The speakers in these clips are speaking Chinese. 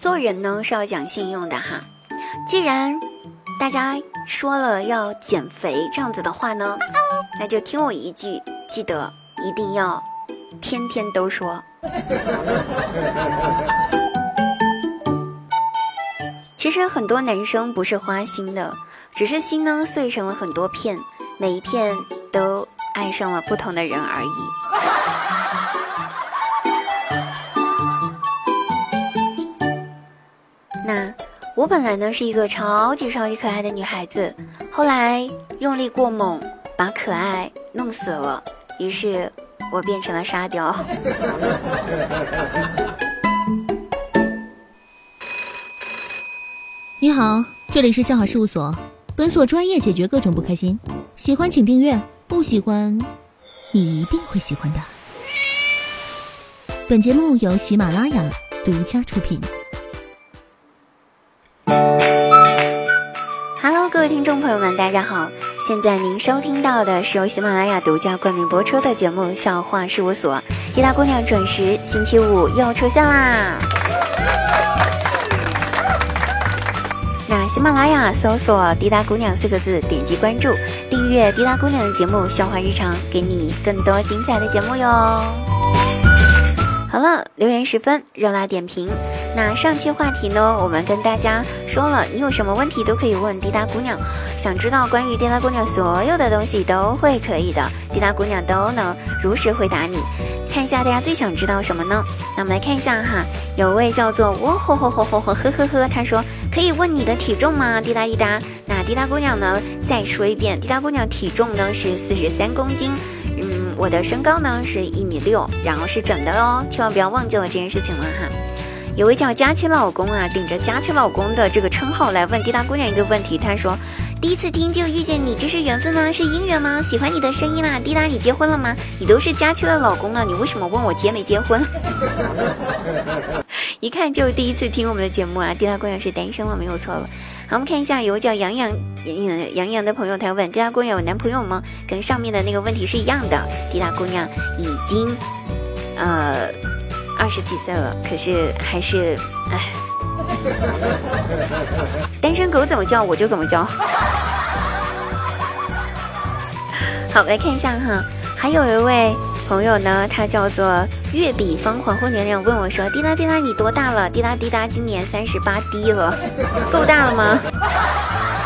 做人呢是要讲信用的哈。既然大家说了要减肥这样子的话呢，那就听我一句，记得一定要天天都说。其实很多男生不是花心的，只是心呢碎成了很多片，每一片都爱上了不同的人而已。我本来呢是一个超级超级可爱的女孩子，后来用力过猛，把可爱弄死了，于是我变成了沙雕。你好，这里是笑好事务所，本所专业解决各种不开心。喜欢请订阅，不喜欢，你一定会喜欢的。本节目由喜马拉雅独家出品。听众朋友们，大家好！现在您收听到的是由喜马拉雅独家冠名播出的节目《笑话事务所》，滴答姑娘准时星期五又出现啦！那喜马拉雅搜索“滴答姑娘”四个字，点击关注，订阅滴答姑娘的节目《笑话日常》，给你更多精彩的节目哟。好了，留言十分，热辣点评。那上期话题呢，我们跟大家说了，你有什么问题都可以问滴答姑娘，想知道关于滴答姑娘所有的东西都会可以的，滴答姑娘都能如实回答你。看一下大家最想知道什么呢？那我们来看一下哈，有位叫做喔吼吼吼吼吼呵呵呵，他说可以问你的体重吗？滴答滴答。那滴答姑娘呢，再说一遍，滴答姑娘体重呢是四十三公斤，我的身高呢是一米六，然后是整的哦，千万不要忘记了这件事情了哈。有位叫佳期老公啊，顶着佳期老公的这个称号来问滴答姑娘一个问题，他说。第一次听就遇见你，这是缘分吗？是姻缘吗？喜欢你的声音啦，滴答，你结婚了吗？你都是佳期的老公了，你为什么问我结没结婚？一看就第一次听我们的节目啊！滴答姑娘是单身了，没有错了。好，我们看一下，有叫杨洋杨杨洋的朋友，他问滴答姑娘有男朋友吗？跟上面的那个问题是一样的。滴答姑娘已经呃二十几岁了，可是还是唉。单身狗怎么叫我就怎么叫。好，来看一下哈，还有一位朋友呢，他叫做月比方黄昏娘娘，问我说：“滴答滴答，你多大了？”滴答滴答，今年三十八滴了，够大了吗？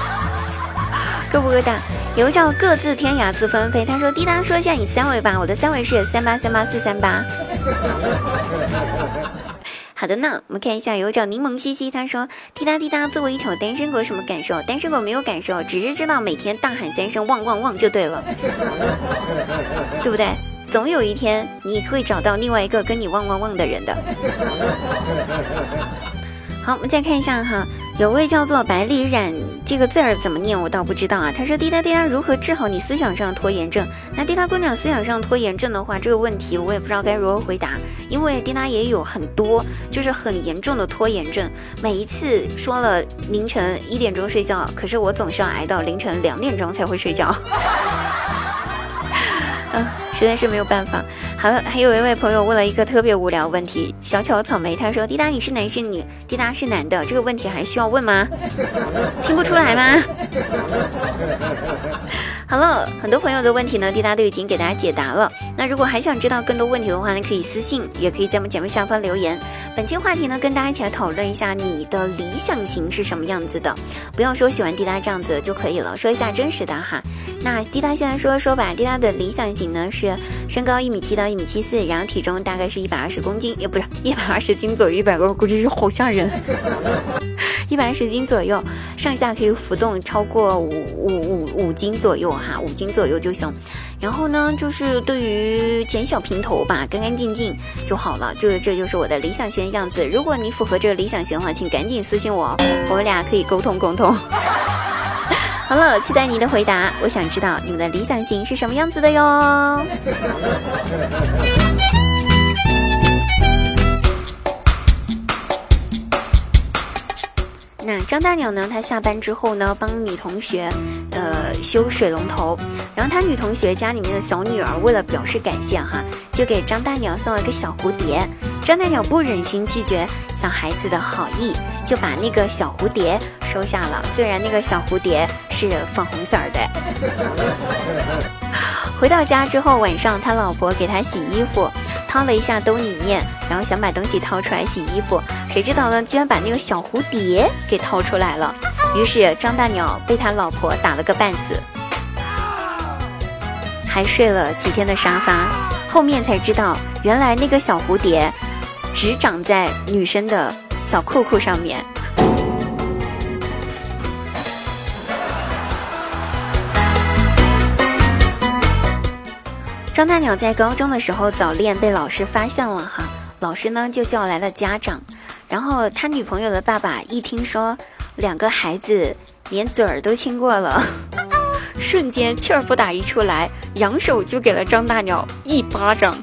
够不够大？有个叫各自天涯自纷飞，他说：“滴答，说一下你三围吧，我的三围是三八三八四三八。” 好的呢，我们看一下，有叫柠檬西西，他说：“滴答滴答，作为一条单身狗，什么感受？单身狗没有感受，只是知道每天大喊三声旺旺旺就对了，对不对？总有一天你会找到另外一个跟你旺旺旺的人的。”好，我们再看一下哈，有位叫做百里染这个字儿怎么念，我倒不知道啊。他说：“滴答滴答，如何治好你思想上拖延症？”那滴答姑娘思想上拖延症的话，这个问题我也不知道该如何回答，因为滴答也有很多就是很严重的拖延症。每一次说了凌晨一点钟睡觉，可是我总是要挨到凌晨两点钟才会睡觉。嗯，实在是没有办法。好，还有一位朋友问了一个特别无聊问题，小巧草莓他说：“滴答，你是男是女？滴答是男的，这个问题还需要问吗？听不出来吗？”好了，很多朋友的问题呢，滴答都已经给大家解答了。那如果还想知道更多问题的话呢，可以私信，也可以在我们节目下方留言。本期话题呢，跟大家一起来讨论一下你的理想型是什么样子的，不要说喜欢滴答这样子就可以了，说一下真实的哈。那滴答现在说说吧，滴答的理想型呢是身高一米七到一米七四，然后体重大概是一百二十公斤，也不是一百二十斤左右，一百个估计是好吓人，一百二十斤左右，上下可以浮动超过五五五五斤左右哈，五斤左右就行。然后呢，就是对于剪小平头吧，干干净净就好了，就是这就是我的理想型样子。如果你符合这个理想型的话，请赶紧私信我，我们俩可以沟通沟通。好了，期待你的回答，我想知道你们的理想型是什么样子的哟。那张大鸟呢，他下班之后呢，帮女同学，呃，修水龙头。然后他女同学家里面的小女儿为了表示感谢哈，就给张大鸟送了个小蝴蝶。张大鸟不忍心拒绝小孩子的好意，就把那个小蝴蝶收下了。虽然那个小蝴蝶是粉红色的。回到家之后，晚上他老婆给他洗衣服。掏了一下兜里面，然后想把东西掏出来洗衣服，谁知道呢？居然把那个小蝴蝶给掏出来了。于是张大鸟被他老婆打了个半死，还睡了几天的沙发。后面才知道，原来那个小蝴蝶只长在女生的小裤裤上面。张大鸟在高中的时候早恋被老师发现了哈，老师呢就叫来了家长，然后他女朋友的爸爸一听说两个孩子连嘴儿都亲过了，瞬间气儿不打一处来，扬手就给了张大鸟一巴掌。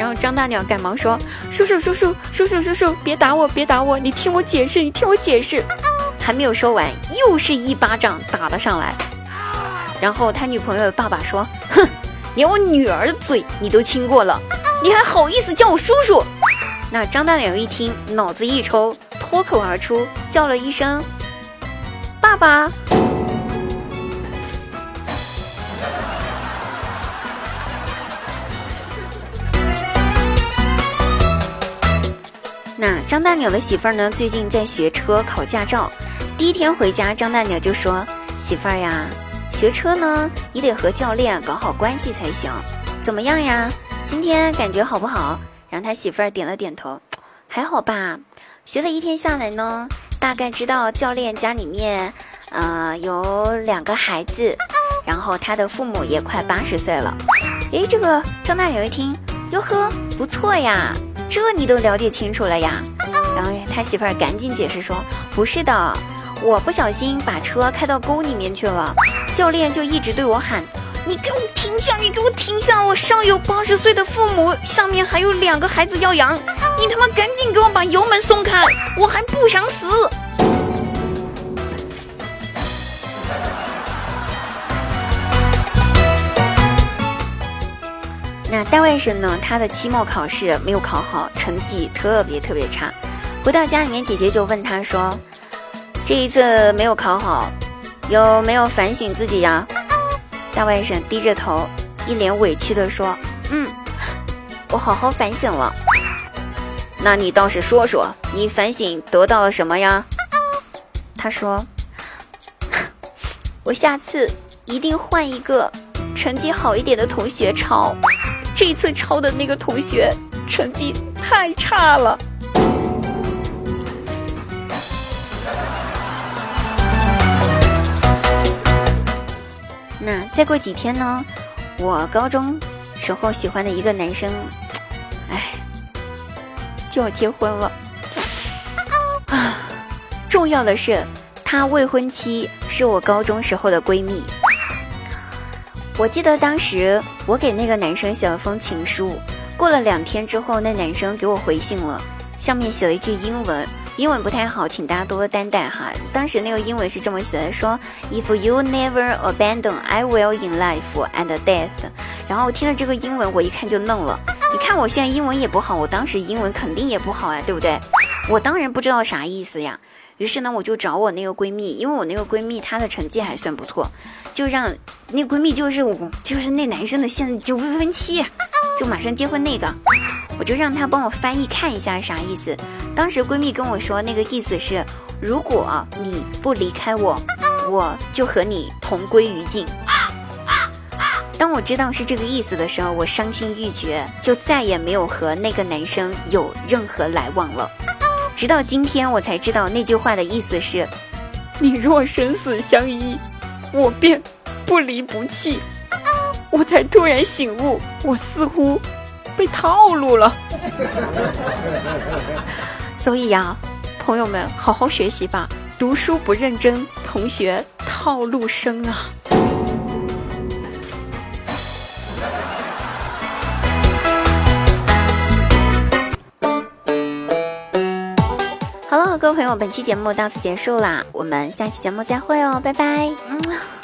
然后张大鸟赶忙说：“叔叔叔叔叔叔叔叔，别打我别打我，你听我解释你听我解释。”还没有说完，又是一巴掌打了上来。然后他女朋友的爸爸说：“哼。”连我女儿的嘴你都亲过了，你还好意思叫我叔叔？那张大鸟一听，脑子一抽，脱口而出叫了一声：“爸爸。”那张大鸟的媳妇儿呢？最近在学车考驾照，第一天回家，张大鸟就说：“媳妇儿呀。”学车呢，你得和教练搞好关系才行。怎么样呀？今天感觉好不好？然后他媳妇儿点了点头，还好吧。学了一天下来呢，大概知道教练家里面，呃，有两个孩子，然后他的父母也快八十岁了。诶，这个张大鸟一听，哟呵，不错呀，这你都了解清楚了呀。然后他媳妇儿赶紧解释说，不是的。我不小心把车开到沟里面去了，教练就一直对我喊：“你给我停下！你给我停下！我上有八十岁的父母，上面还有两个孩子要养，你他妈赶紧给我把油门松开！我还不想死。”那大外甥呢？他的期末考试没有考好，成绩特别特别差。回到家里面，姐姐就问他说。这一次没有考好，有没有反省自己呀？大外甥低着头，一脸委屈地说：“嗯，我好好反省了。那你倒是说说，你反省得到了什么呀？”他说：“我下次一定换一个成绩好一点的同学抄，这次抄的那个同学成绩太差了。”那再过几天呢？我高中时候喜欢的一个男生，哎，就要结婚了。啊，重要的是，他未婚妻是我高中时候的闺蜜。我记得当时我给那个男生写了封情书，过了两天之后，那男生给我回信了，上面写了一句英文。英文不太好，请大家多多担待哈。当时那个英文是这么写的：说 If you never abandon, I will in life and death。然后听了这个英文，我一看就愣了。你看我现在英文也不好，我当时英文肯定也不好呀，对不对？我当然不知道啥意思呀。于是呢，我就找我那个闺蜜，因为我那个闺蜜她的成绩还算不错，就让那闺蜜就是我就是那男生的现就未婚妻，就马上结婚那个，我就让她帮我翻译看一下啥意思。当时闺蜜跟我说，那个意思是，如果你不离开我，我就和你同归于尽。当我知道是这个意思的时候，我伤心欲绝，就再也没有和那个男生有任何来往了。直到今天，我才知道那句话的意思是：你若生死相依，我便不离不弃。我才突然醒悟，我似乎被套路了。所以呀，朋友们，好好学习吧。读书不认真，同学套路深啊。朋友，本期节目到此结束啦，我们下期节目再会哦，拜拜。嗯。